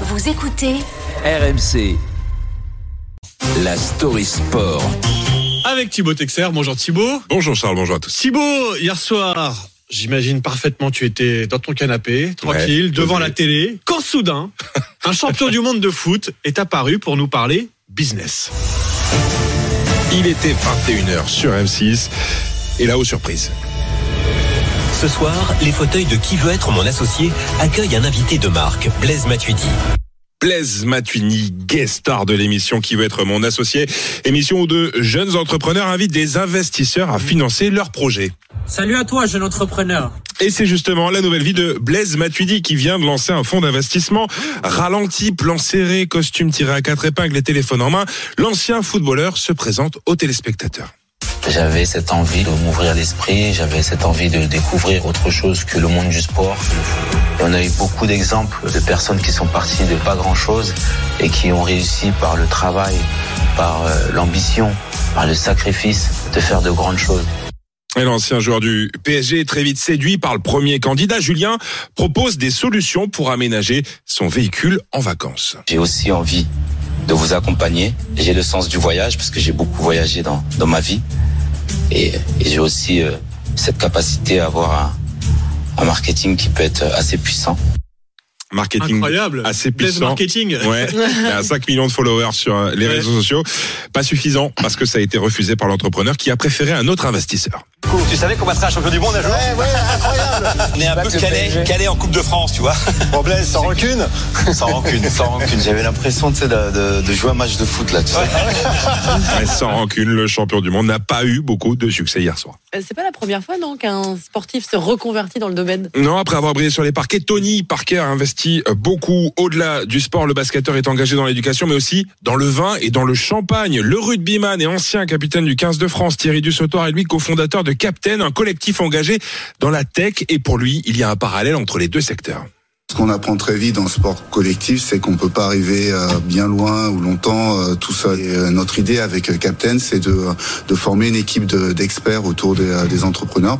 Vous écoutez RMC. La story sport. Avec Thibaut Texer. Bonjour Thibaut. Bonjour Charles, bonjour à tous. Thibaut, hier soir, j'imagine parfaitement, tu étais dans ton canapé, tranquille, Ouais, devant la télé, quand soudain, un champion du monde de foot est apparu pour nous parler business. Il était 21h sur M6 et là, aux surprises. Ce soir, les fauteuils de Qui veut être mon associé accueillent un invité de marque, Blaise Matuidi. Blaise Matuini, guest star de l'émission qui veut être mon associé. Émission où de jeunes entrepreneurs invitent des investisseurs à financer leurs projets. Salut à toi, jeune entrepreneur. Et c'est justement la nouvelle vie de Blaise Matuidi qui vient de lancer un fonds d'investissement ralenti, plan serré, costume tiré à quatre épingles et téléphone en main. L'ancien footballeur se présente aux téléspectateurs. J'avais cette envie de m'ouvrir l'esprit, j'avais cette envie de découvrir autre chose que le monde du sport. Et on a eu beaucoup d'exemples de personnes qui sont parties de pas grand-chose et qui ont réussi par le travail, par euh, l'ambition, par le sacrifice de faire de grandes choses. Et l'ancien joueur du PSG, très vite séduit par le premier candidat, Julien, propose des solutions pour aménager son véhicule en vacances. J'ai aussi envie de vous accompagner. J'ai le sens du voyage parce que j'ai beaucoup voyagé dans, dans ma vie. Et, j'ai aussi euh, cette capacité à avoir un, un marketing qui peut être assez puissant. Marketing Incroyable. assez Blaise puissant. marketing. Ouais, il a 5 millions de followers sur euh, les Ouais. réseaux sociaux. Pas suffisant parce que ça a été refusé par l'entrepreneur qui a préféré un autre investisseur. Tu savais qu'on battrait un champion du monde un jour Ouais, ouais, incroyable On est un peu calé, calé en Coupe de France, tu vois. Bon Blaise, sans rancune Sans rancune, sans rancune. J'avais l'impression de, de, de jouer un match de foot là. Tu sais. Mais sans rancune, le champion du monde n'a pas eu beaucoup de succès hier soir. Euh, C'est pas la première fois, non, qu'un sportif se reconvertit dans le domaine? Non, après avoir brillé sur les parquets, Tony Parker a investi euh, beaucoup au-delà du sport. Le basketteur est engagé dans l'éducation, mais aussi dans le vin et dans le champagne. Le rugbyman et ancien capitaine du 15 de France, Thierry Dussautoir, est lui cofondateur de Captain, un collectif engagé dans la tech. Et pour lui, il y a un parallèle entre les deux secteurs. Ce qu'on apprend très vite dans le sport collectif, c'est qu'on peut pas arriver euh, bien loin ou longtemps euh, tout seul. Et, notre idée avec Captain, c'est de, de former une équipe de- d'experts autour des, des entrepreneurs.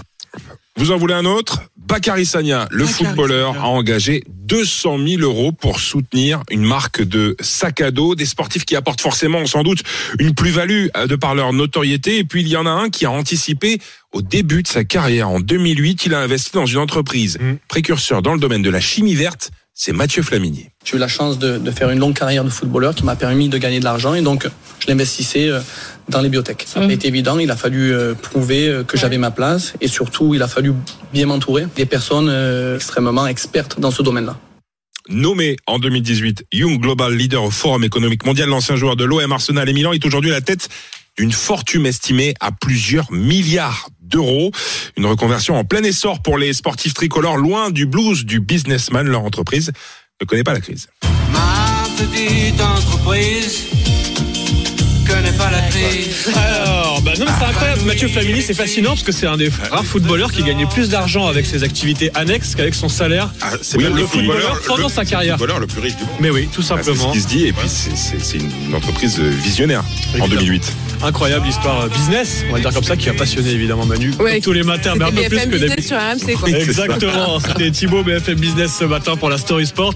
Vous en voulez un autre? Bakary Sagna, le Bakary footballeur, Sagna. a engagé 200 000 euros pour soutenir une marque de sac à dos, des sportifs qui apportent forcément sans doute une plus-value euh, de par leur notoriété. Et puis il y en a un qui a anticipé au début de sa carrière. En 2008, il a investi dans une entreprise Mm. précurseur dans le domaine de la chimie verte. C'est Mathieu Flaminier. J'ai eu la chance de, de faire une longue carrière de footballeur qui m'a permis de gagner de l'argent et donc je l'investissais euh, dans les biotech. Ça n'a pas été évident, il a fallu euh, prouver euh, que j'avais ma place et surtout il a fallu bien m'entourer des personnes extrêmement expertes dans ce domaine-là. Nommé en 2018 Young Global Leader au Forum économique mondial, l'ancien joueur de l'OM Arsenal et Milan est aujourd'hui à la tête d'une fortune estimée à plusieurs milliards d'euros. Une reconversion en plein essor pour les sportifs tricolores, loin du blues du businessman. Leur entreprise ne connaît pas la crise. Ma petite entreprise connaît pas la crise. Alors, bah non, c'est incroyable. Mathieu Flamini, c'est fascinant parce que c'est un des rares footballeurs qui gagnait plus d'argent avec ses activités annexes qu'avec son salaire. c'est Oui, même le footballeur pendant sa carrière. footballeur le plus riche du monde. Mais oui, tout Ah, c'est ce simplement. qui se dit, et puis c'est- une entreprise visionnaire en Évidemment. 2008. Incroyable histoire euh, business, on va dire comme ça, qui a passionné évidemment Manu. Ouais. tous les matins, mais un peu plus que d'habitude. Exactement, c'était Thibaut BFM Business ce matin pour la Story Sport.